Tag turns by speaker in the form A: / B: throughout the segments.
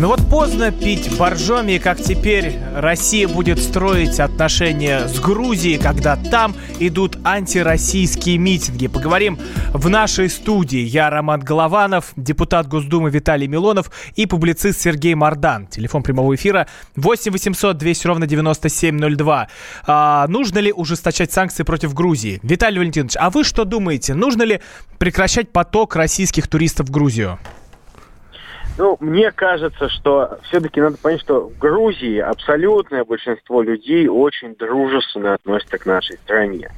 A: Ну вот поздно пить боржоми, как теперь Россия будет строить отношения с Грузией, когда там идут антироссийские митинги. Поговорим в нашей студии. Я Роман Голованов, депутат Госдумы Виталий Милонов и публицист Сергей Мардан. Телефон прямого эфира 8 800 200 ровно 9702. А, нужно ли ужесточать санкции против Грузии? Виталий Валентинович, а вы что думаете? Нужно ли прекращать поток российских туристов в Грузию?
B: Ну, мне кажется, что все-таки надо понять, что в Грузии абсолютное большинство людей очень дружественно относятся к нашей стране.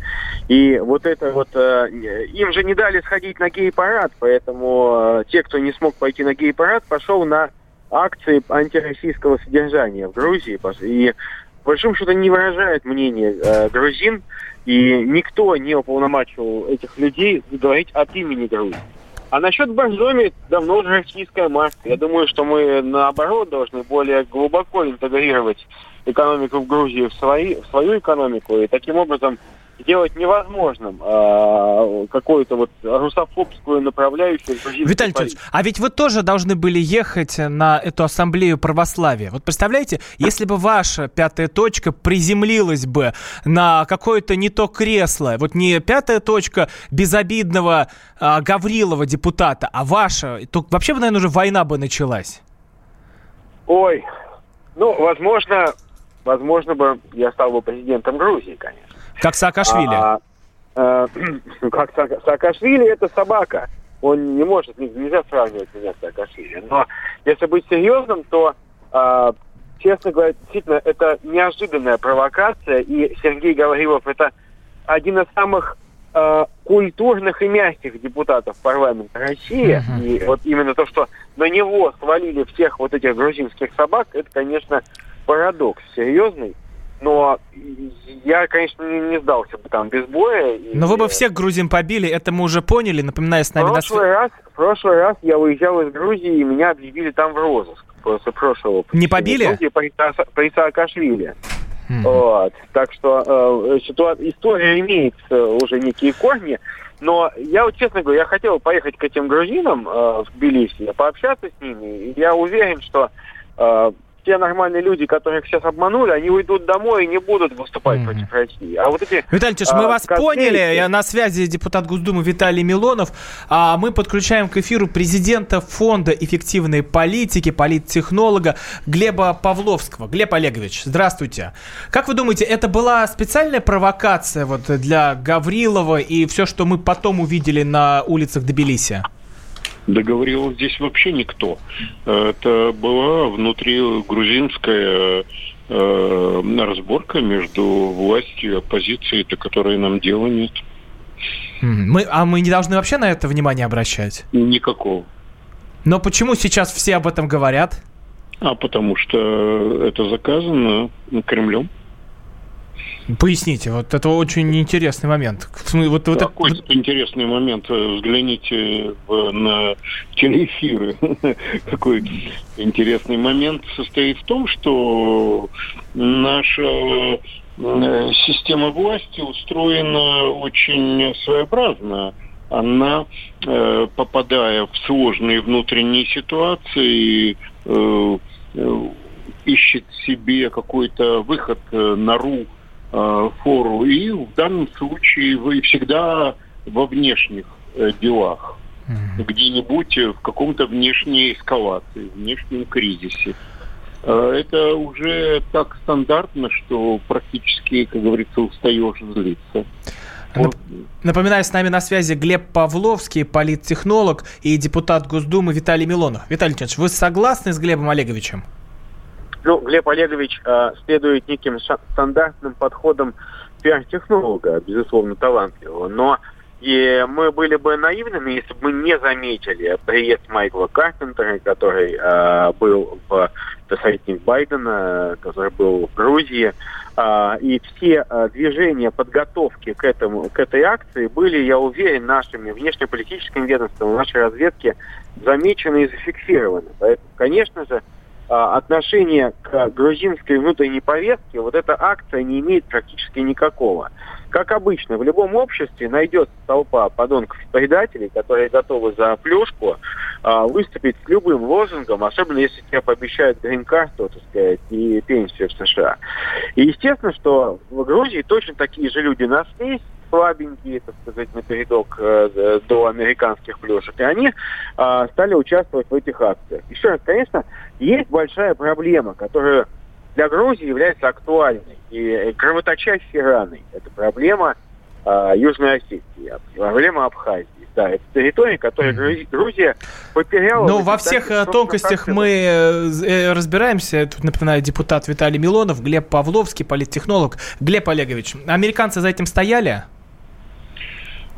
B: И вот это вот... Э, им же не дали сходить на гей-парад, поэтому э, те, кто не смог пойти на гей-парад, пошел на акции антироссийского содержания в Грузии. И по большому счету не выражает мнение э, грузин, и никто не уполномачивал этих людей говорить от имени Грузии. А насчет Боржоми давно уже российская маска. Я думаю, что мы наоборот должны более глубоко интегрировать экономику в Грузии в, свои, в свою экономику и таким образом сделать невозможным э, какую-то вот русофобскую направляющую.
A: Виталий Анатольевич, а ведь вы тоже должны были ехать на эту ассамблею православия. Вот представляете, если бы ваша пятая точка приземлилась бы на какое-то не то кресло, вот не пятая точка безобидного э, Гаврилова депутата, а ваша, то вообще бы, наверное, уже война бы началась.
B: Ой, ну, возможно, возможно бы я стал бы президентом Грузии, конечно.
A: Как Саакашвили. А,
B: а, ну, как Саакашвили это собака. Он не может, нельзя сравнивать меня с Саакашвили. Но если быть серьезным, то, а, честно говоря, действительно, это неожиданная провокация. И Сергей Гаврилов это один из самых э, культурных и мягких депутатов парламента России. Uh-huh. И вот именно то, что на него свалили всех вот этих грузинских собак, это, конечно, парадокс серьезный. Но я, конечно, не, не сдался бы там без боя.
A: Но вы бы всех грузин побили, это мы уже поняли, напоминаю, с нами... В
B: прошлый, на... раз, в прошлый раз я уезжал из Грузии, и меня объявили там в розыск после прошлого.
A: Не побили?
B: Грузии при, при Саакашвили. Mm-hmm. Вот. Так что э, ситуация, история имеет уже некие корни. Но я вот честно говорю, я хотел поехать к этим грузинам э, в Тбилиси, пообщаться с ними. И я уверен, что э, те нормальные люди, которых сейчас обманули, они уйдут домой и не будут выступать mm-hmm. против России. А вот эти...
A: Виталий Ильич, мы а, вас котлейки... поняли. Я на связи депутат Госдумы Виталий Милонов. А мы подключаем к эфиру президента Фонда эффективной политики, политтехнолога Глеба Павловского. Глеб Олегович, здравствуйте. Как вы думаете, это была специальная провокация вот для Гаврилова и все, что мы потом увидели на улицах Тбилиси?
C: Договорил здесь вообще никто. Это была внутри грузинская э, разборка между властью и оппозицией, до которой нам дела нет.
A: Мы, а мы не должны вообще на это внимание обращать?
C: Никакого.
A: Но почему сейчас все об этом говорят?
C: А потому что это заказано Кремлем.
A: Поясните, вот это очень интересный момент.
C: Вот, вот Какой это... интересный момент. Взгляните в, на телеэфиры. Какой интересный момент состоит в том, что наша э, система власти устроена очень своеобразно. Она, э, попадая в сложные внутренние ситуации, э, ищет себе какой-то выход, нору Э, фору. И в данном случае вы всегда во внешних э, делах. Mm-hmm. Где-нибудь в каком-то внешней эскалации, внешнем кризисе. Э, это уже так стандартно, что практически, как говорится, устаешь злиться.
A: Напоминаю, с нами на связи Глеб Павловский, политтехнолог и депутат Госдумы Виталий Милонов. Виталий Ильич, вы согласны с Глебом Олеговичем?
B: Ну, Глеб Олегович э, следует неким стандартным подходам пиар-технолога, безусловно, талантливого. Но и мы были бы наивными, если бы мы не заметили приезд Майкла Карпентера, который э, был в советник Байдена, который был в Грузии. Э, и все э, движения подготовки к, этому, к этой акции были, я уверен, нашими внешнеполитическими ведомствами, нашей разведки замечены и зафиксированы. Поэтому, конечно же, отношения к грузинской внутренней повестке вот эта акция не имеет практически никакого. Как обычно, в любом обществе найдется толпа подонков-предателей, которые готовы за плюшку а, выступить с любым лозунгом, особенно если тебе пообещают грин-карту, так сказать, и пенсию в США. И естественно, что в Грузии точно такие же люди нашлись, слабенькие, так сказать, напередок э, до американских плюшек. И они э, стали участвовать в этих акциях. Еще раз, конечно, есть большая проблема, которая для Грузии является актуальной и кровоточащей раной. Это проблема э, Южной Осетии, проблема Абхазии. Да, это территория, которую Грузия потеряла.
A: Но во всех э, тонкостях мы э, э, разбираемся. Тут, напоминаю, депутат Виталий Милонов, Глеб Павловский, политтехнолог. Глеб Олегович, американцы за этим стояли?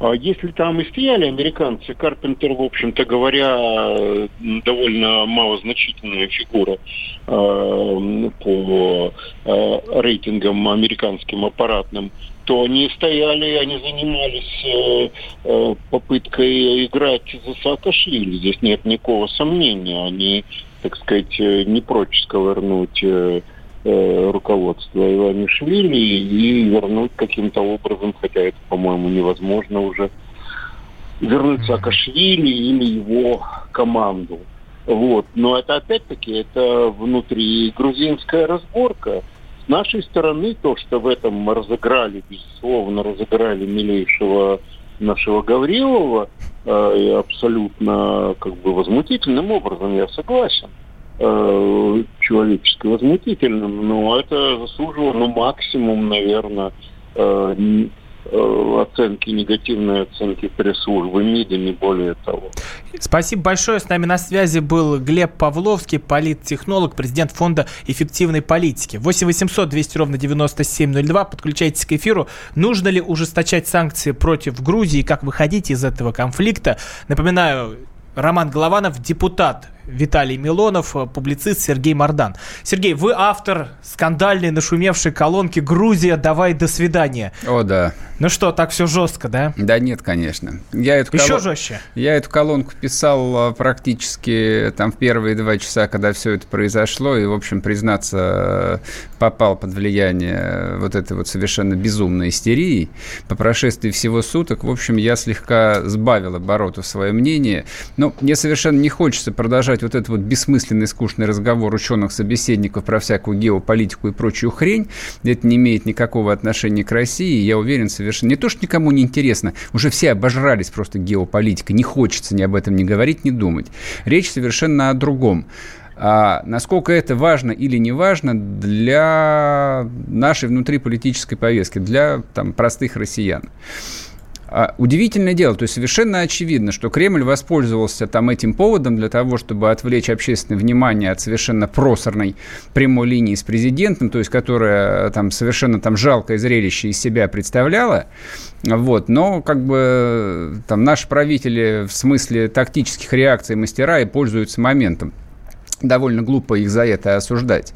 C: А если там и стояли американцы, Карпентер, в общем-то говоря, довольно малозначительная фигура э, по э, рейтингам американским аппаратным, то они стояли, они занимались э, э, попыткой играть за Саакашвили. Здесь нет никакого сомнения. Они, так сказать, э, не прочь сковырнуть э, руководство Иванишвили и вернуть каким-то образом, хотя это, по-моему, невозможно уже, вернуть Саакашвили или его команду. Вот. Но это опять-таки это внутри грузинская разборка. С нашей стороны то, что в этом разыграли, безусловно, разыграли милейшего нашего Гаврилова, э, абсолютно как бы возмутительным образом, я согласен э, человечески возмутительным, но это заслуживало, ну, максимум, наверное, э, э, оценки, негативной оценки пресс-службы МИДа, не более того.
A: Спасибо большое. С нами на связи был Глеб Павловский, политтехнолог, президент фонда эффективной политики. 8 800 200 ровно 9702. Подключайтесь к эфиру. Нужно ли ужесточать санкции против Грузии? Как выходить из этого конфликта? Напоминаю, Роман Голованов, депутат Виталий Милонов, э, публицист Сергей Мордан. Сергей, вы автор скандальной нашумевшей колонки «Грузия, давай до свидания».
D: О, да.
A: Ну что, так все жестко, да?
D: Да нет, конечно. Я эту
A: Еще колон... жестче?
D: Я эту колонку писал э, практически там в первые два часа, когда все это произошло, и, в общем, признаться, попал под влияние вот этой вот совершенно безумной истерии. По прошествии всего суток, в общем, я слегка сбавил обороту свое мнение. Но мне совершенно не хочется продолжать продолжать вот этот вот бессмысленный, скучный разговор ученых-собеседников про всякую геополитику и прочую хрень. Это не имеет никакого отношения к России. Я уверен совершенно. Не то, что никому не интересно. Уже все обожрались просто геополитикой. Не хочется ни об этом не говорить, не думать. Речь совершенно о другом. А насколько это важно или не важно для нашей внутриполитической повестки, для там, простых россиян. А, удивительное дело, то есть совершенно очевидно, что Кремль воспользовался там этим поводом для того, чтобы отвлечь общественное внимание от совершенно просорной прямой линии с президентом, то есть которая там совершенно там жалкое зрелище из себя представляла, вот, но как бы там наши правители в смысле тактических реакций мастера и пользуются моментом. Довольно глупо их за это осуждать.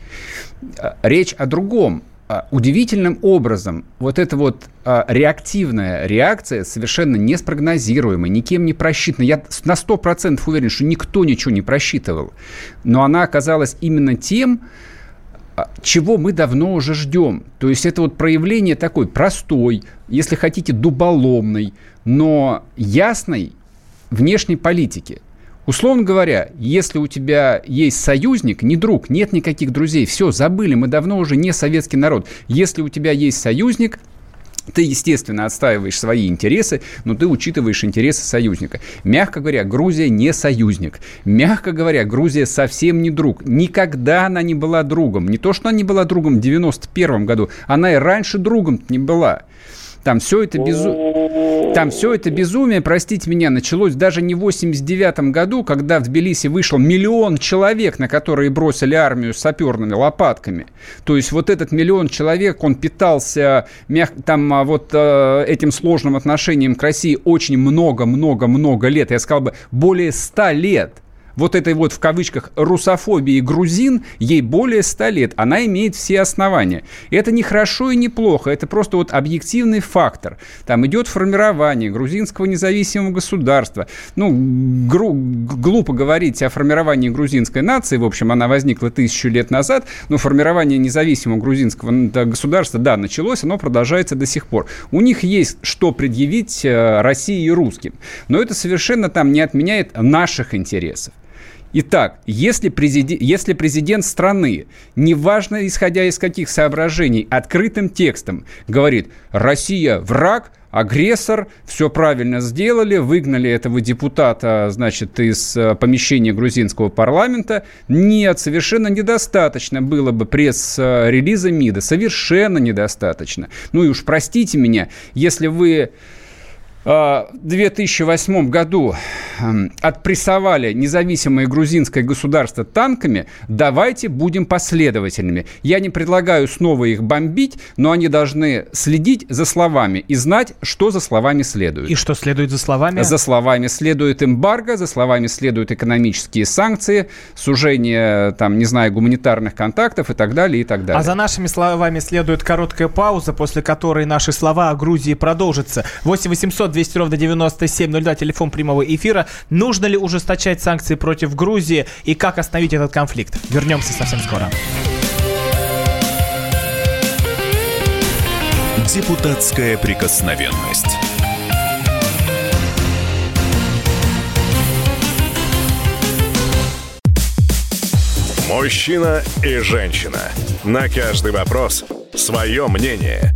D: А, речь о другом. А, удивительным образом вот эта вот а, реактивная реакция совершенно неспрогнозируемая, никем не просчитана. Я на 100% уверен, что никто ничего не просчитывал. Но она оказалась именно тем, а, чего мы давно уже ждем. То есть это вот проявление такой простой, если хотите, дуболомной, но ясной внешней политики. Условно говоря, если у тебя есть союзник, не друг, нет никаких друзей, все, забыли, мы давно уже не советский народ. Если у тебя есть союзник, ты, естественно, отстаиваешь свои интересы, но ты учитываешь интересы союзника. Мягко говоря, Грузия не союзник. Мягко говоря, Грузия совсем не друг. Никогда она не была другом. Не то, что она не была другом в 91 году, она и раньше другом не была. Там все это безумие, там все это безумие, простите меня, началось даже не в 89 году, когда в Тбилиси вышел миллион человек, на которые бросили армию с саперными лопатками. То есть вот этот миллион человек, он питался мяг... там а, вот э, этим сложным отношением к России очень много-много-много лет. Я сказал бы, более ста лет. Вот этой вот в кавычках русофобии грузин, ей более 100 лет. Она имеет все основания. Это не хорошо и не плохо, это просто вот объективный фактор. Там идет формирование грузинского независимого государства. Ну, гру- глупо говорить о формировании грузинской нации, в общем, она возникла тысячу лет назад, но формирование независимого грузинского государства, да, началось, оно продолжается до сих пор. У них есть что предъявить э, России и русским, но это совершенно там не отменяет наших интересов. Итак, если президент, если президент страны, неважно исходя из каких соображений, открытым текстом говорит «Россия враг», агрессор, все правильно сделали, выгнали этого депутата, значит, из э, помещения грузинского парламента. Нет, совершенно недостаточно было бы пресс-релиза МИДа, совершенно недостаточно. Ну и уж простите меня, если вы 2008 году эм, отпрессовали независимое грузинское государство танками, давайте будем последовательными. Я не предлагаю снова их бомбить, но они должны следить за словами и знать, что за словами следует.
A: И что следует за словами?
D: За словами следует эмбарго, за словами следуют экономические санкции, сужение, там, не знаю, гуманитарных контактов и так далее, и так далее.
A: А за нашими словами следует короткая пауза, после которой наши слова о Грузии продолжатся. 8 800 200 ровно 9702, телефон прямого эфира. Нужно ли ужесточать санкции против Грузии и как остановить этот конфликт? Вернемся совсем скоро.
E: Депутатская прикосновенность. Мужчина и женщина. На каждый вопрос свое мнение.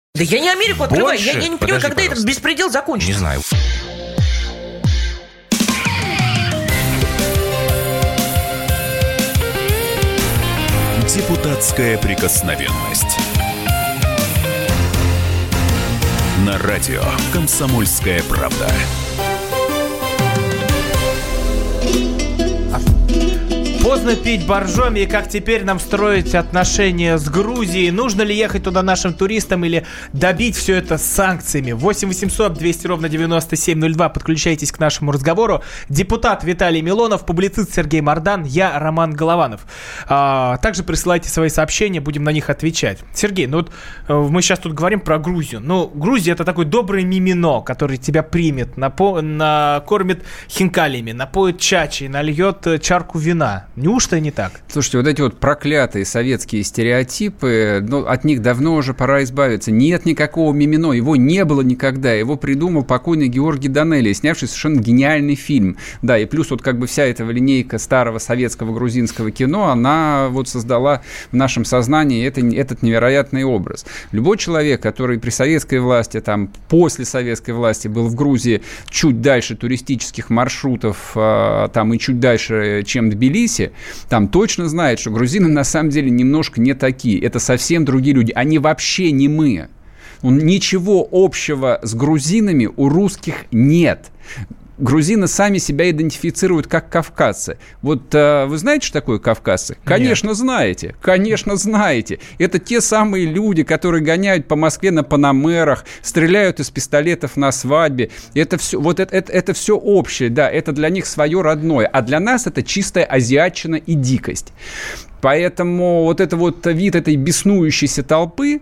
F: Да я не Америку открываю.
G: Больше?
F: Я, я не понимаю,
G: Подожди,
F: когда этот
G: пожалуйста.
F: беспредел закончится.
G: Не знаю.
E: Депутатская прикосновенность. На радио «Комсомольская правда».
A: Поздно пить боржоми, и как теперь нам строить отношения с Грузией? Нужно ли ехать туда нашим туристам или добить все это санкциями? 8 800 200 ровно 9702. Подключайтесь к нашему разговору. Депутат Виталий Милонов, публицист Сергей Мордан, я Роман Голованов. А, также присылайте свои сообщения, будем на них отвечать. Сергей, ну вот э, мы сейчас тут говорим про Грузию. Ну, Грузия это такой добрый мимино, который тебя примет, напо- накормит хинкалями, напоит чачей, нальет э, чарку вина. Неужто не так?
D: Слушайте, вот эти вот проклятые советские стереотипы, ну, от них давно уже пора избавиться. Нет никакого мимино, его не было никогда. Его придумал покойный Георгий Данелли, снявший совершенно гениальный фильм. Да, и плюс вот как бы вся эта линейка старого советского грузинского кино, она вот создала в нашем сознании это, этот невероятный образ. Любой человек, который при советской власти, там, после советской власти был в Грузии чуть дальше туристических маршрутов, а, там, и чуть дальше, чем Тбилиси, там точно знает, что грузины на самом деле немножко не такие. Это совсем другие люди. Они вообще не мы. Ничего общего с грузинами у русских нет. Грузины сами себя идентифицируют как кавказцы. Вот э, вы знаете, что такое кавказцы? Конечно, знаете. Конечно, знаете. Это те самые люди, которые гоняют по Москве на панамерах, стреляют из пистолетов на свадьбе. Это все, вот это, это, это все общее, да, это для них свое родное. А для нас это чистая азиатчина и дикость. Поэтому вот это вот вид этой беснующейся толпы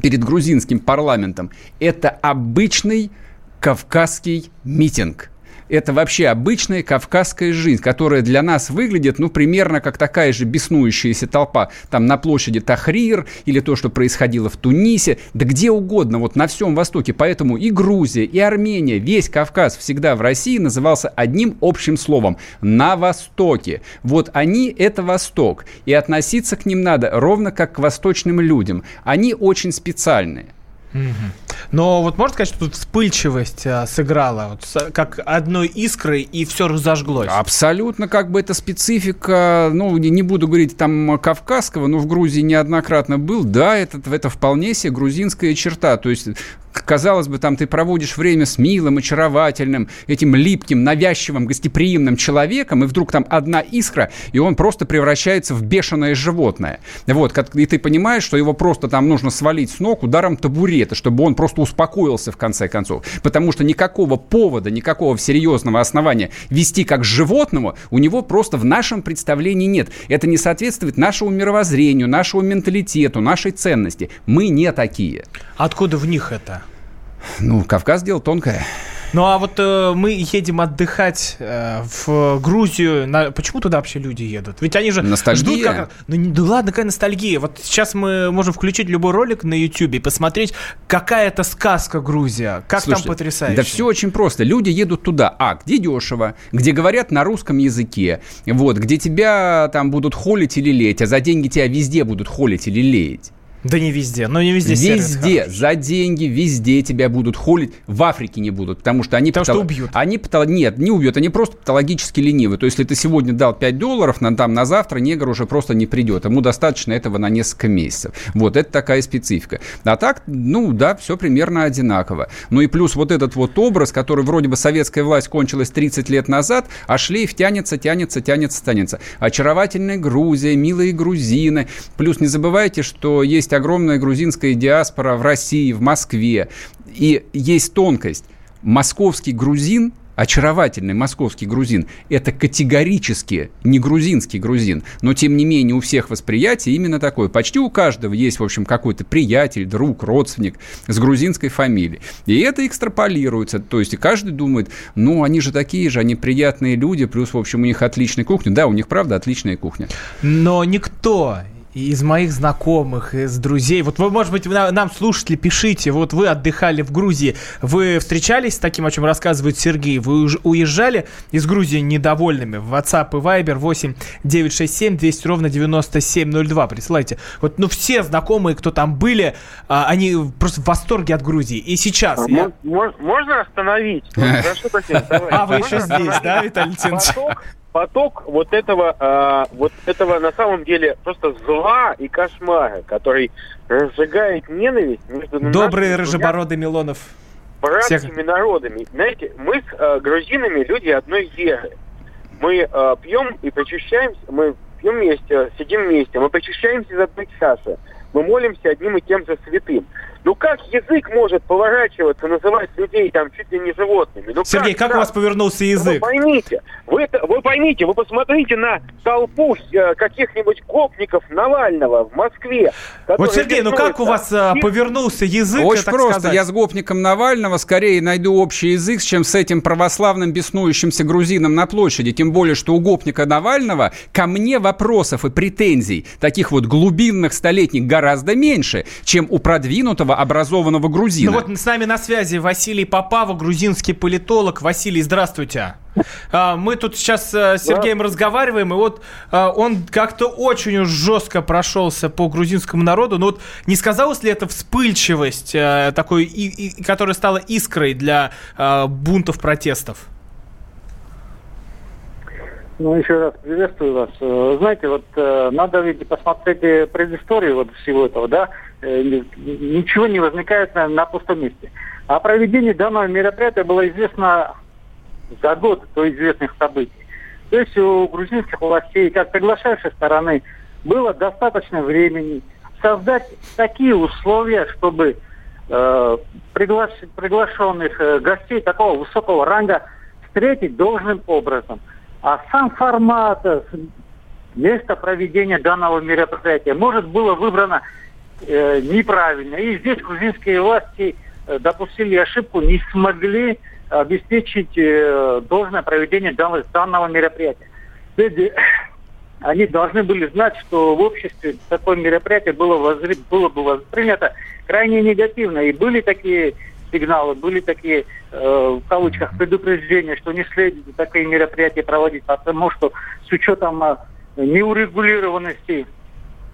D: перед грузинским парламентом – это обычный кавказский митинг. Это вообще обычная кавказская жизнь, которая для нас выглядит, ну, примерно как такая же беснующаяся толпа там на площади Тахрир или то, что происходило в Тунисе, да где угодно, вот на всем Востоке. Поэтому и Грузия, и Армения, весь Кавказ всегда в России назывался одним общим словом – на Востоке. Вот они – это Восток, и относиться к ним надо ровно как к восточным людям. Они очень специальные.
A: Но вот можно сказать, что тут вспыльчивость а, сыграла, вот, как одной искры, и все разожглось?
D: Абсолютно, как бы это специфика, ну, не, не буду говорить там кавказского, но в Грузии неоднократно был, да, это, это вполне себе грузинская черта, то есть казалось бы, там ты проводишь время с милым, очаровательным, этим липким, навязчивым, гостеприимным человеком, и вдруг там одна искра, и он просто превращается в бешеное животное. Вот, и ты понимаешь, что его просто там нужно свалить с ног ударом табурета, чтобы он просто успокоился в конце концов. Потому что никакого повода, никакого серьезного основания вести как животному у него просто в нашем представлении нет. Это не соответствует нашему мировоззрению, нашему менталитету, нашей ценности. Мы не такие.
A: Откуда в них это?
D: Ну, Кавказ дело тонкое.
A: Ну а вот э, мы едем отдыхать э, в Грузию. На... Почему туда вообще люди едут? Ведь они же
D: Ностальгия. ждут как...
A: Ну, не... ну ладно, какая ностальгия. Вот сейчас мы можем включить любой ролик на YouTube и посмотреть, какая это сказка Грузия. Как Слушайте, там потрясающе.
D: Да все очень просто. Люди едут туда, а, где дешево, где говорят на русском языке, вот, где тебя там будут холить или леять, а за деньги тебя везде будут холить или леять.
A: Да не везде, но не везде
D: Везде, за деньги, везде тебя будут холить. В Африке не будут, потому что они...
A: Потому патол... что убьют.
D: Они патол... Нет, не убьют, они просто патологически ленивы. То есть, если ты сегодня дал 5 долларов, на, там, на завтра негр уже просто не придет. Ему достаточно этого на несколько месяцев. Вот, это такая специфика. А так, ну да, все примерно одинаково. Ну и плюс вот этот вот образ, который вроде бы советская власть кончилась 30 лет назад, а шлейф тянется, тянется, тянется, тянется. Очаровательная Грузия, милые грузины. Плюс не забывайте, что есть огромная грузинская диаспора в России, в Москве. И есть тонкость. Московский грузин очаровательный московский грузин, это категорически не грузинский грузин, но тем не менее у всех восприятие именно такое. Почти у каждого есть, в общем, какой-то приятель, друг, родственник с грузинской фамилией. И это экстраполируется, то есть каждый думает, ну, они же такие же, они приятные люди, плюс, в общем, у них отличная кухня. Да, у них, правда, отличная кухня.
A: Но никто из моих знакомых, из друзей. Вот вы, может быть, нам, слушатели, пишите. Вот вы отдыхали в Грузии. Вы встречались с таким, о чем рассказывает Сергей? Вы уезжали из Грузии недовольными? В WhatsApp и Viber 8 967 200 ровно 9702. Присылайте. Вот, ну, все знакомые, кто там были, а, они просто в восторге от Грузии. И сейчас... А,
B: я... Можно остановить?
A: А, вы еще здесь, да, Виталий Леонидович?
B: Поток вот этого, э, вот этого на самом деле просто зла и кошмара, который разжигает ненависть между
A: Добрые рыжебородый Милонов.
B: Братскими Всех... народами. Знаете, мы с э, грузинами люди одной веры. Мы э, пьем и причащаемся, мы пьем вместе, сидим вместе, мы причащаемся из одной чаши. Мы молимся одним и тем же святым. Ну как язык может поворачиваться, называть людей там чуть ли не животными? Ну,
A: Сергей, как, как у вас повернулся язык?
B: Вы поймите, вы, вы поймите, вы посмотрите на толпу э, каких-нибудь гопников Навального в Москве.
A: Вот, Сергей, ну как у вас а, повернулся язык?
D: Очень просто. Сказать? Я с гопником Навального скорее найду общий язык, чем с этим православным беснующимся грузином на площади. Тем более, что у гопника Навального ко мне вопросов и претензий, таких вот глубинных столетних, гораздо меньше, чем у продвинутого образованного грузина.
A: Ну вот с нами на связи Василий Попава, грузинский политолог. Василий, здравствуйте. А, мы тут сейчас э, с Сергеем да. разговариваем, и вот а, он как-то очень уж жестко прошелся по грузинскому народу. Но вот не сказалась ли это вспыльчивость, э, такой, которая стала искрой для э, бунтов, протестов?
H: Ну, еще раз приветствую вас. Знаете, вот надо ведь посмотреть предысторию вот всего этого, да? Э, ничего не возникает на, на пустом месте. О проведении данного мероприятия было известно за год до известных событий. То есть у грузинских властей, как приглашающей стороны, было достаточно времени создать такие условия, чтобы э, приглаш... приглашенных э, гостей такого высокого ранга встретить должным образом. А сам формат, э, место проведения данного мероприятия может было выбрано э, неправильно. И здесь грузинские власти э, допустили ошибку, не смогли обеспечить э, должное проведение данного, данного мероприятия. Люди, они должны были знать, что в обществе такое мероприятие было, возри, было бы воспринято крайне негативно. И были такие сигналы, были такие, э, в кавычках, предупреждения, что не следует такие мероприятия проводить, потому что с учетом э, неурегулированности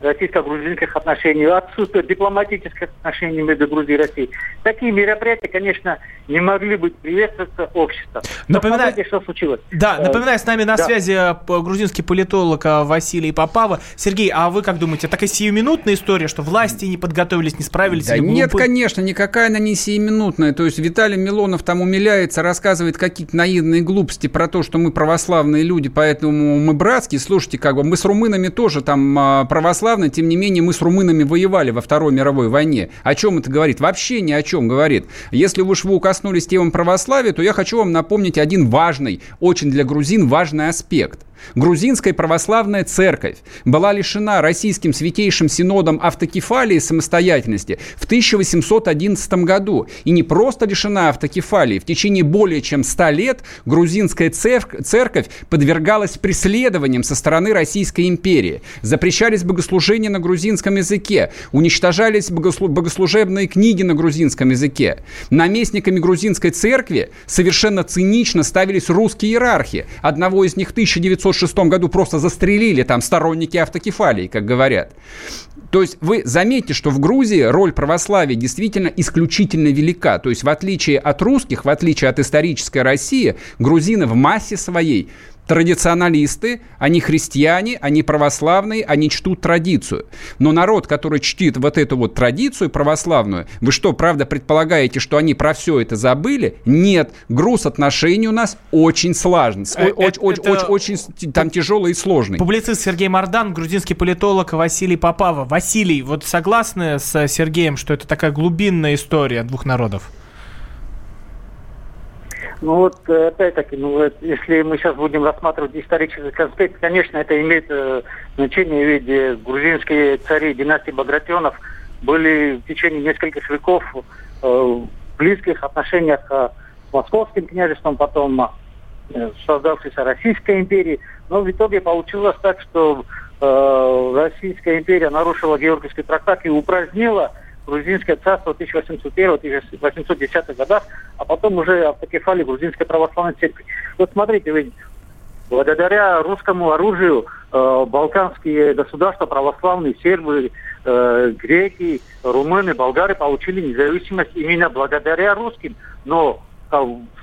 H: российско-грузинских отношений, отсутствие дипломатических отношений между Грузией и Россией. Такие мероприятия, конечно, не могли быть приветствоваться обществом.
A: Напоминаю,
H: что случилось.
A: Да,
H: Э,
A: напоминаю, с нами на
H: да.
A: связи э, грузинский политолог э, Василий Попава. Сергей, а вы как думаете, такая сиюминутная история, что власти не подготовились, не справились?
D: Да
A: или
D: нет,
A: глупы?
D: конечно, никакая она не сиюминутная. То есть Виталий Милонов там умиляется, рассказывает какие-то наивные глупости про то, что мы православные люди, поэтому мы братские. Слушайте, как бы мы с румынами тоже там а, православные, тем не менее мы с румынами воевали во Второй мировой войне. О чем это говорит? Вообще ни о чем говорит. Если уж вы коснулись темы православия, то я хочу вам напомнить один важный, очень для грузин важный аспект. Грузинская православная церковь была лишена российским святейшим синодом автокефалии и самостоятельности в 1811 году. И не просто лишена автокефалии. В течение более чем 100 лет грузинская церк- церковь подвергалась преследованиям со стороны Российской империи. Запрещались богослужения на грузинском языке. Уничтожались богослу- богослужебные книги на грузинском языке. Наместниками грузинской церкви совершенно цинично ставились русские иерархи. Одного из них в 1906 году просто застрелили там сторонники автокефалии, как говорят. То есть вы заметите, что в Грузии роль православия действительно исключительно велика. То есть в отличие от русских, в отличие от исторической России, грузины в массе своей традиционалисты, они христиане, они православные, они чтут традицию. Но народ, который чтит вот эту вот традицию православную, вы что, правда предполагаете, что они про все это забыли? Нет, груз отношений у нас очень сложный,
A: Э, это-
D: очень,
A: это-
D: очень, очень там тяжелый и сложный.
A: Публицист Сергей Мардан, грузинский политолог Василий Попава. Василий, вот согласны с Сергеем, что это такая глубинная история двух народов?
H: Ну вот, э, опять-таки, ну если мы сейчас будем рассматривать исторический конспект, конечно, это имеет э, значение, ведь грузинские цари династии Багратионов были в течение нескольких веков э, в близких отношениях э, с Московским княжеством, потом э, создавшейся Российской империей. Но в итоге получилось так, что э, Российская империя нарушила Георгиевский трактат и упразднила грузинское царство в 1801-1810 годах, а потом уже автокефалии грузинской православной церкви. Вот смотрите, ведь благодаря русскому оружию э, балканские государства, православные, сербы, э, греки, румыны, болгары получили независимость именно благодаря русским. Но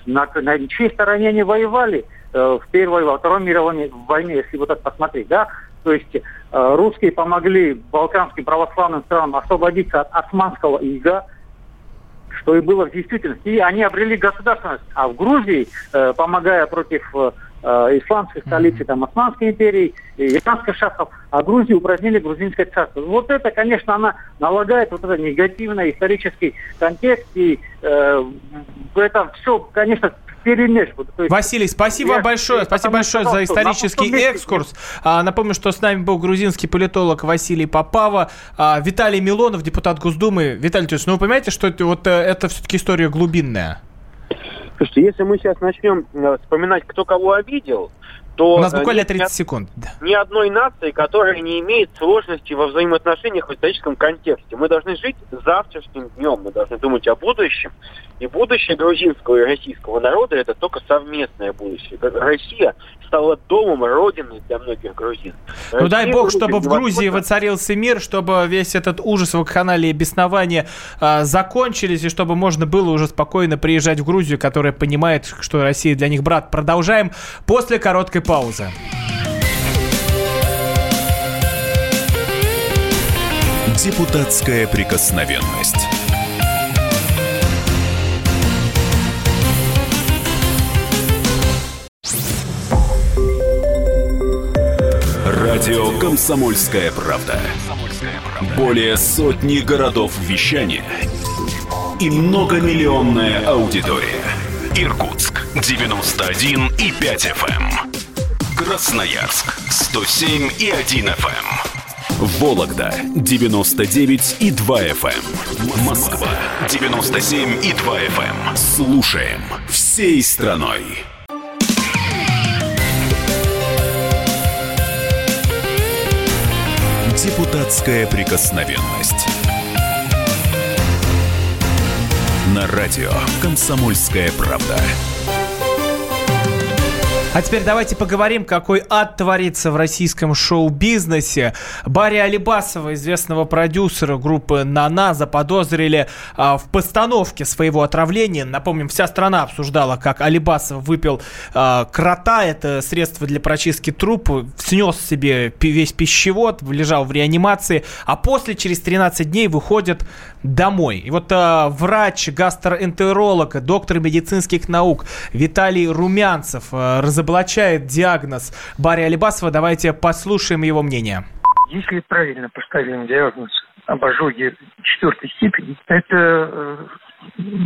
H: на, на чьей стороне они воевали э, в Первой во Второй мировой войне, если вот так посмотреть, да? То есть э, русские помогли балканским православным странам освободиться от османского ига, что и было в действительности. И они обрели государственность. А в Грузии, э, помогая против э, исламской столицы, там, Османской империи, и иранских шахов, а Грузии упразднили грузинское царство. Вот это, конечно, она налагает вот этот негативный исторический контекст, и э, это все, конечно, перемешку. Есть
A: Василий, спасибо
H: я-
A: большое. Спасибо большое
H: сказал,
A: за исторический экскурс. А, напомню, что с нами был грузинский политолог Василий Попава, а, Виталий Милонов, депутат Госдумы. Виталий Анатольевич, ну вы понимаете, что это, вот, э, это все-таки история глубинная?
B: Слушайте, если мы сейчас начнем э, вспоминать, кто кого обидел, то...
A: У нас
B: э,
A: буквально
B: нет ни
A: 30 секунд.
B: Ни одной нации, которая не имеет сложности во взаимоотношениях в историческом контексте. Мы должны жить завтрашним днем, мы должны думать о будущем. И будущее грузинского и российского народа – это только совместное будущее. Россия стала домом, родиной для многих грузин.
A: Ну дай
B: Россия,
A: бог,
B: Грузия
A: чтобы в Грузии воцарился мир, чтобы весь этот ужас, вакханалия и беснования а, закончились, и чтобы можно было уже спокойно приезжать в Грузию, которая понимает, что Россия для них брат. Продолжаем после короткой паузы.
E: Депутатская прикосновенность. Радио «Комсомольская правда». Более сотни городов вещания и многомиллионная аудитория. Иркутск 91 и 5 FM. Красноярск 107 и 1 FM. Вологда 99 и 2 FM. Москва 97 и 2 FM. Слушаем всей страной. Депутатская прикосновенность. На радио «Комсомольская правда».
A: А теперь давайте поговорим, какой ад творится в российском шоу-бизнесе. Барри Алибасова, известного продюсера группы «Нана», заподозрили а, в постановке своего отравления. Напомним, вся страна обсуждала, как Алибасов выпил а, крота, это средство для прочистки трупа, снес себе весь пищевод, лежал в реанимации, а после, через 13 дней, выходит домой. И вот а, врач, гастроэнтеролог, доктор медицинских наук Виталий Румянцев а, разоблачает диагноз Барри Алибасова. Давайте послушаем его мнение.
I: Если правильно поставим диагноз об ожоге четвертой степени, это э,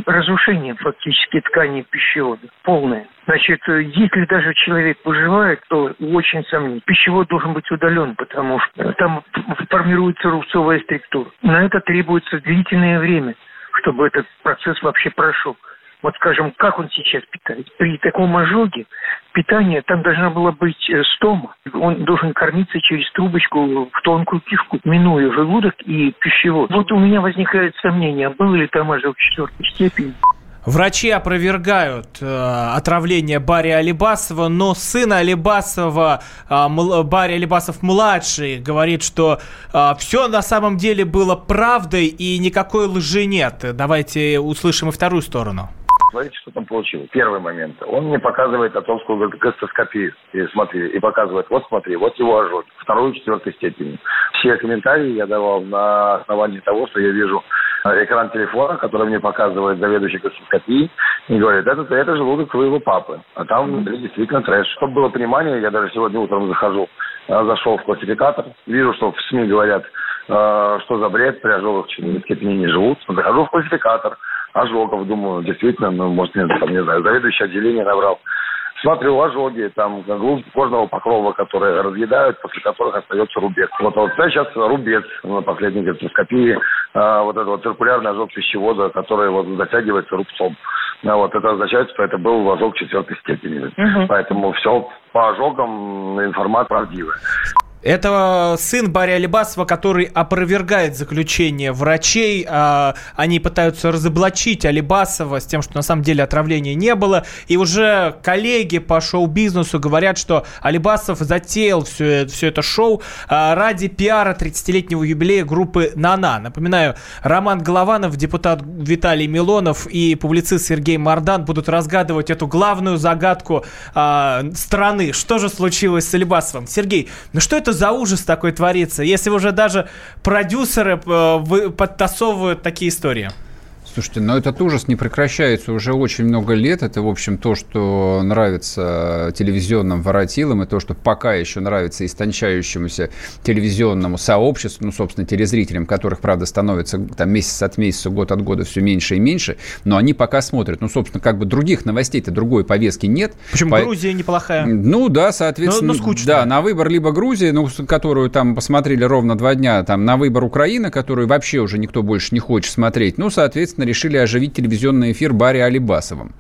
I: разрушение фактически ткани пищевода, полное. Значит, э, если даже человек выживает, то очень сомнительно. Пищевод должен быть удален, потому что там формируется рубцовая структура. На это требуется длительное время, чтобы этот процесс вообще прошел вот скажем, как он сейчас питает. При таком ожоге питание, там должна была быть э, стома. Он должен кормиться через трубочку в тонкую кишку, минуя желудок и пищевод. Вот у меня возникает сомнение, а был ли там ожог четвертой степени.
A: Врачи опровергают э, отравление Барри Алибасова, но сын Алибасова, э, Барри Алибасов-младший, говорит, что э, все на самом деле было правдой и никакой лжи нет. Давайте услышим и вторую сторону.
J: Смотрите, что там получилось. Первый момент. Он мне показывает атомскую гастроскопию. И смотри, и показывает, вот смотри, вот его ожог. Второй, четвертой степени. Все комментарии я давал на основании того, что я вижу э, экран телефона, который мне показывает заведующий гастроскопией, и говорит, это, это желудок твоего папы. А там внутри действительно трэш. Чтобы было понимание, я даже сегодня утром захожу, э, зашел в классификатор, вижу, что в СМИ говорят, э, что за бред, при ожогах в степени не живут. Захожу в классификатор, ожогов. Думаю, действительно, ну, может, не, там, не знаю, заведующий отделение набрал. Смотрю, ожоги, там, глубь кожного покрова, которые разъедают, после которых остается рубец. Вот, вот сейчас рубец на последней гастроскопии, а, вот этот вот циркулярный ожог пищевода, который вот затягивается рубцом. А вот это означает, что это был ожог четвертой степени. Угу. Поэтому все по ожогам информация правдивая.
A: Это сын Барри Алибасова, который опровергает заключение врачей. А, они пытаются разоблачить Алибасова с тем, что на самом деле отравления не было. И уже коллеги по шоу-бизнесу говорят, что Алибасов затеял все, все это шоу а, ради пиара 30-летнего юбилея группы «Нана». Напоминаю, Роман Голованов, депутат Виталий Милонов и публицист Сергей Мардан будут разгадывать эту главную загадку а, страны. Что же случилось с Алибасовым? Сергей, ну что это за ужас такой творится, если уже даже продюсеры э, подтасовывают такие истории?
D: Слушайте, но этот ужас не прекращается уже очень много лет. Это, в общем, то, что нравится телевизионным воротилам, и то, что пока еще нравится истончающемуся телевизионному сообществу, ну, собственно, телезрителям, которых, правда, становится там месяц от месяца, год от года все меньше и меньше, но они пока смотрят. Ну, собственно, как бы других новостей-то другой повестки нет.
A: Почему По... Грузия неплохая?
D: Ну, да, соответственно. Но, но скучно. Да, на выбор либо Грузия, ну, которую там посмотрели ровно два дня, там, на выбор Украины, которую вообще уже никто больше не хочет смотреть, ну, соответственно, внезапно решили оживить телевизионный эфир Барри Алибасовым.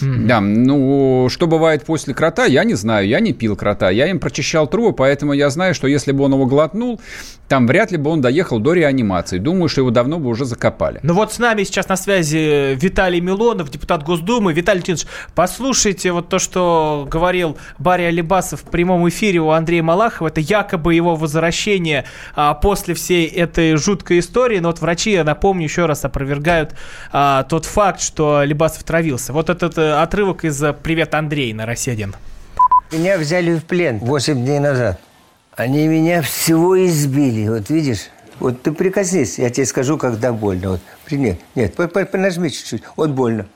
D: Mm-hmm. Да, ну, что бывает после крота, я не знаю. Я не пил крота. Я им прочищал трубы, поэтому я знаю, что если бы он его глотнул, там вряд ли бы он доехал до реанимации. Думаю, что его давно бы уже закопали.
A: Ну вот с нами сейчас на связи Виталий Милонов, депутат Госдумы. Виталий Леонидович, послушайте вот то, что говорил Барри Алибасов в прямом эфире у Андрея Малахова. Это якобы его возвращение а, после всей этой жуткой истории. Но вот врачи, я напомню, еще раз опровергают а, тот факт, что Либасов травился. Вот этот а, отрывок из «Привет, Андрей» на «Россия-1».
K: Меня взяли в плен 8 дней назад. Они меня всего избили. Вот видишь? Вот ты прикоснись, я тебе скажу, когда больно. Вот, нет, нет, нажми чуть-чуть. Вот больно.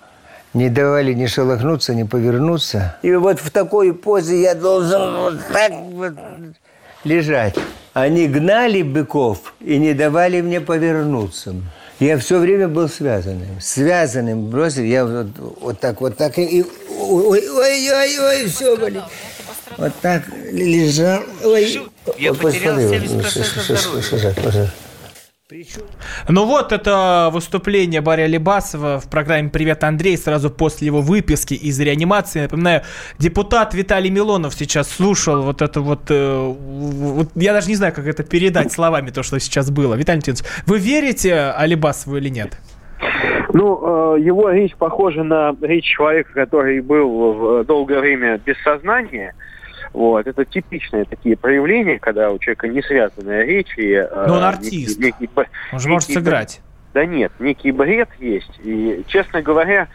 K: Не давали ни шелохнуться, ни повернуться. И вот в такой позе я должен вот так вот лежать. Они гнали быков и не давали мне повернуться. Я все время был связанным. Связанным бросил. Я вот, вот так, вот так. И ой-ой-ой, все болит. Вот так лежал. Ой. Я потерял 70%
A: здоровья. Ну вот это выступление Барри Алибасова в программе «Привет, Андрей» сразу после его выписки из реанимации. Напоминаю, депутат Виталий Милонов сейчас слушал вот это вот, э, вот... Я даже не знаю, как это передать словами, то, что сейчас было. Виталий Леонидович, вы верите Алибасову или нет?
B: Ну, э, его речь похожа на речь человека, который был в долгое время без сознания. Вот. Это типичные такие проявления, когда у человека не связанная речь. И, э,
A: Но он артист.
B: Некий, некий,
A: он же может
B: некий-
A: сыграть.
B: Да нет, некий бред есть. И, честно говоря,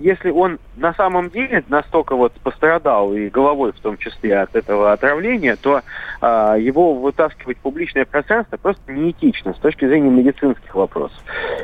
B: если он на самом деле настолько вот пострадал, и головой в том числе от этого отравления, то э, его вытаскивать в публичное пространство просто неэтично с точки зрения медицинских вопросов.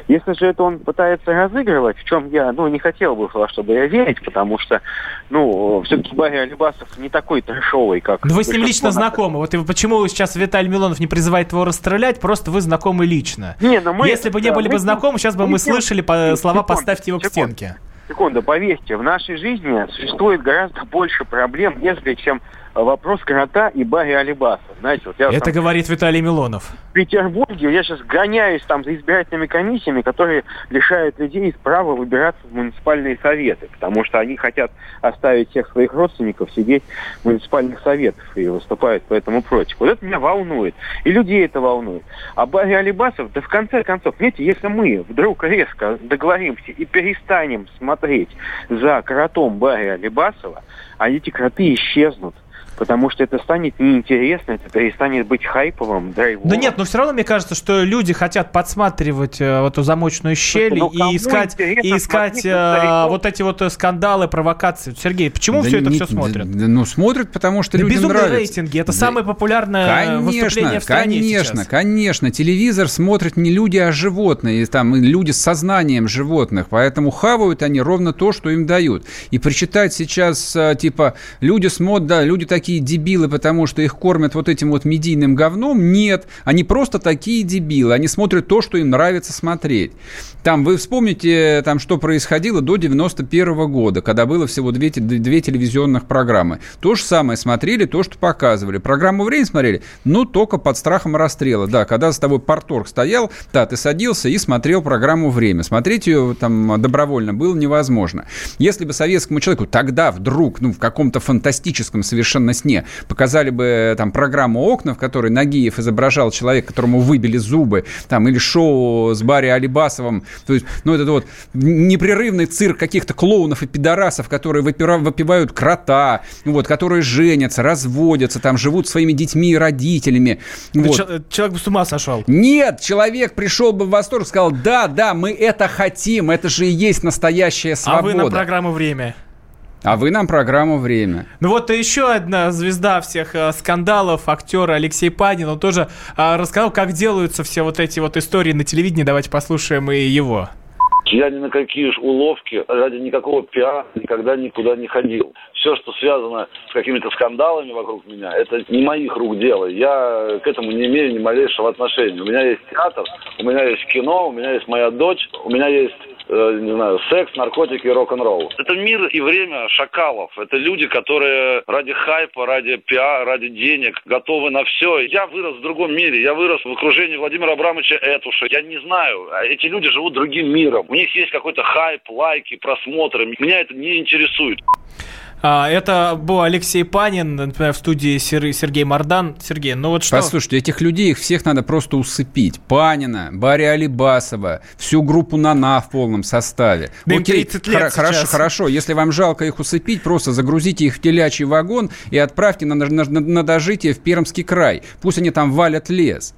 B: Если же это он пытается разыгрывать, в чем я, ну, не хотел бы, чтобы я верить, потому что, ну, все-таки Барри Алибасов не такой трешовый, как...
A: Ну, вы с ним лично знакомы. Вот и почему сейчас Виталий Милонов не призывает его расстрелять, просто вы знакомы лично.
B: Не, ну мы-
A: Если бы не
B: да,
A: были
B: мы
A: бы знакомы, сейчас бы
B: мы
A: слышали слова «поставьте его к стенке».
B: Секунду, поверьте, в нашей жизни существует гораздо больше проблем, нежели чем вопрос крота и Барри Алибаса. Знаете, вот я
A: Это
B: там
A: говорит Виталий Милонов.
B: в Петербурге, я сейчас гоняюсь там за избирательными комиссиями, которые лишают людей права выбираться в муниципальные советы, потому что они хотят оставить всех своих родственников сидеть в муниципальных советах и выступают поэтому против. Вот это меня волнует. И людей это волнует. А Барри Алибасов, да в конце концов, знаете, если мы вдруг резко договоримся и перестанем смотреть за кротом Барри Алибасова, а эти кроты исчезнут. Потому что это станет неинтересно, это перестанет быть хайповым, драйвовым.
A: Да нет, но все равно мне кажется, что люди хотят подсматривать э, вот эту замочную щель
B: ну, кому
A: и искать, и искать э, вот эти вот э, скандалы, провокации. Сергей, почему
D: Да
A: все это
D: не-
A: все смотрят?
D: да, ну, смотрят, потому что
A: Да
D: людям
A: безумные
D: нравится.
A: рейтинги. Это
D: Да.
A: самое популярное выступление в стране
D: конечно,
A: сейчас.
D: конечно. Телевизор смотрят не люди, а животные. Там люди с сознанием животных. Поэтому хавают они ровно то, что им дают. И прочитать сейчас, а, типа, люди смотрят, да, люди такие дебилы, потому что их кормят вот этим вот медийным говном. Нет, они просто такие дебилы. Они смотрят то, что им нравится смотреть. Там, вы вспомните, там, что происходило до 91 года, когда было всего две, две телевизионных программы. То же самое смотрели, то, что показывали. Программу «Время» смотрели, ну, только под страхом расстрела. Да, когда с тобой порторг стоял, да, ты садился и смотрел программу «Время». Смотреть ее там добровольно было невозможно. Если бы советскому человеку тогда вдруг, ну, в каком-то фантастическом совершенно сне показали бы там программу «Окна», в которой Нагиев изображал человека, которому выбили зубы, там, или шоу с Барри Алибасовым, то есть, ну, это вот непрерывный цирк каких-то клоунов и пидорасов, которые выпивают крота, вот, которые женятся, разводятся, там, живут своими детьми и родителями. Вот.
A: чел- Человек бы с ума сошел.
D: Нет, человек пришел бы в восторг, сказал, да, да, мы это хотим, это же и есть настоящая
A: А
D: свобода.
A: вы на программу «Время».
D: А вы нам программу «Время».
A: Ну вот еще одна звезда всех э, скандалов, актер Алексей Панин, он тоже э, рассказал, как делаются все вот эти вот истории на телевидении. Давайте послушаем и его.
L: Я ни на какие ж уловки ради никакого пиара никогда никуда не ходил. Все, что связано с какими-то скандалами вокруг меня, это не моих рук дело. Я к этому не имею ни малейшего отношения. У меня есть театр, у меня есть кино, у меня есть моя дочь, у меня есть не знаю, секс, наркотики рок-н-ролл. Это мир и время шакалов. Это люди, которые ради хайпа, ради пиара, ради денег готовы на все. Я вырос в другом мире. Я вырос в окружении Владимира Абрамовича Этуша. Я не знаю. а Эти люди живут другим миром. У них есть какой-то хайп, лайки, просмотры. Меня это не интересует.
A: А, это был Алексей Панин, например, в студии Сер- Сергей Мардан. Сергей, ну вот что?
D: Послушайте, этих людей, их всех надо просто усыпить. Панина, Барри Алибасова, всю группу «Нана» в полном составе.
A: Да им 30 лет
D: хоро- хорошо, хорошо, если вам жалко их усыпить, просто загрузите их в телячий вагон и отправьте на, на, на- на дожитие в Пермский край. Пусть они там валят лес.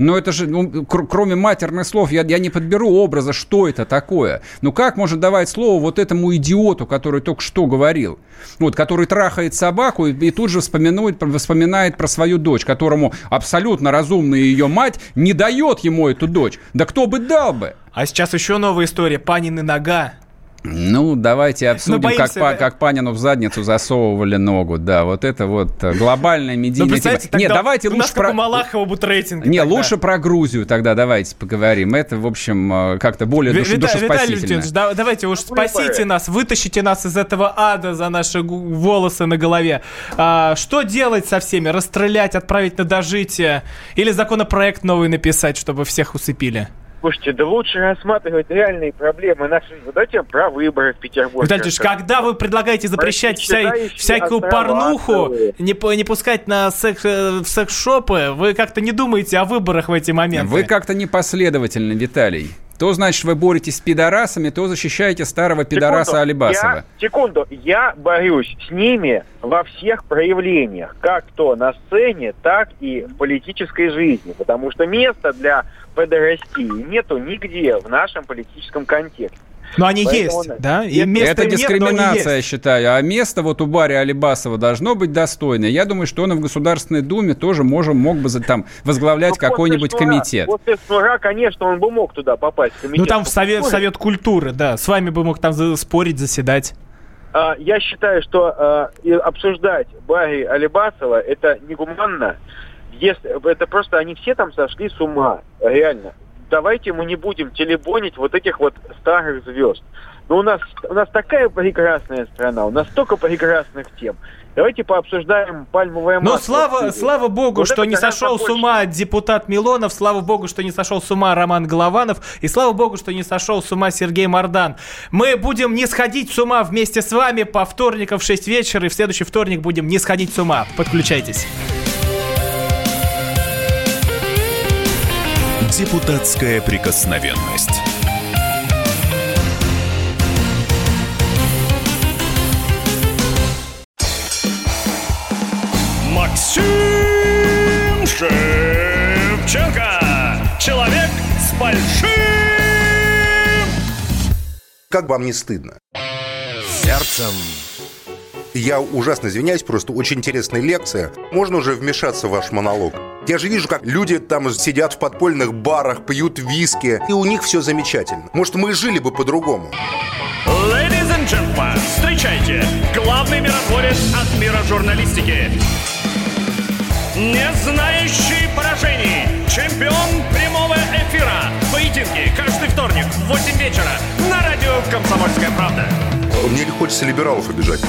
D: Но это же, ну, кр- кроме матерных слов, я, я не подберу образа, что это такое. Ну как может давать слово вот этому идиоту, который только что говорил? Вот, который трахает собаку и, и тут же вспоминает, вспоминает про свою дочь, которому абсолютно разумная ее мать не дает ему эту дочь. Да кто бы дал бы?
A: А сейчас еще новая история. Панин и нога.
D: Ну, давайте обсудим,
A: боимся,
D: как,
A: да.
D: как Панину в задницу засовывали ногу. Да, вот это вот э, глобальная
A: Ну,
D: медийная тема. Не, давайте
A: у
D: лучше
A: нас как
D: про...
A: у Малахова будут рейтинги.
D: Не,
A: тогда.
D: лучше про Грузию тогда давайте поговорим. Это, в общем, э, как-то более душ-
A: Вита- Виталий
D: душеспасительно.
A: Леонидович, да- давайте уж спасите нас, вытащите нас из этого ада за наши волосы на голове. А, что делать со всеми? Расстрелять, отправить на дожитие? Или законопроект новый написать, чтобы всех усыпили?
B: Слушайте, да лучше рассматривать реальные проблемы нашей. Давайте про выборы в Петербурге.
A: Виталий когда вы предлагаете запрещать вся- всякую порнуху, не, не пускать на секс, э, в секс-шопы, вы как-то не думаете о выборах в эти моменты?
D: Вы как-то непоследовательны, Виталий. То, значит, вы боретесь с пидорасами, то защищаете старого пидораса
B: Секунду,
D: Алибасова.
B: Я, секунду, я борюсь с ними во всех проявлениях, как то на сцене, так и в политической жизни, потому что места для педорастии нету нигде в нашем политическом контексте.
A: Но они
B: Поэтому,
A: есть, да? И места
D: Это
A: им нет, но они
D: дискриминация, я считаю. А место вот у Барри Алибасова должно быть достойное. Я думаю, что он и в Государственной Думе тоже можем, мог бы там возглавлять
B: Ну,
D: какой-нибудь комитет.
B: После Шнура, конечно, он бы мог туда попасть.
A: Ну там в совет, в совет культуры, да. С вами бы мог там спорить, заседать.
B: А, Я считаю, что а, обсуждать Барри Алибасова это негуманно. Если, это просто они все там сошли с ума, реально. Давайте мы не будем телебонить вот этих вот старых звезд. Но у нас, у нас такая прекрасная страна, у нас столько прекрасных тем. Давайте пообсуждаем пальмовое
A: Ну,
B: масло.
A: слава, слава богу,
B: Вот
A: что не сошел с ума депутат Милонов, слава богу, что не сошел с ума Роман Голованов, и слава богу, что не сошел с ума Сергей Мордан. Мы будем не сходить с ума вместе с вами по вторникам в 6 вечера, и в следующий вторник будем не сходить с ума. Подключайтесь.
E: Депутатская прикосновенность.
M: Максим Шевченко. Человек с большим...
N: Как вам не стыдно?
G: Сердцем.
N: Я ужасно извиняюсь, просто очень интересная лекция. Можно уже вмешаться в ваш монолог? Я же вижу, как люди там сидят в подпольных барах, пьют виски, и у них все замечательно. Может, мы жили бы по-другому?
M: Ladies and gentlemen, встречайте, главный миротворец от мира журналистики. Не знающий поражений, чемпион прямого эфира. Поединки каждый вторник в 8 вечера на радио «Комсомольская правда».
N: Мне не хочется либералов обижать.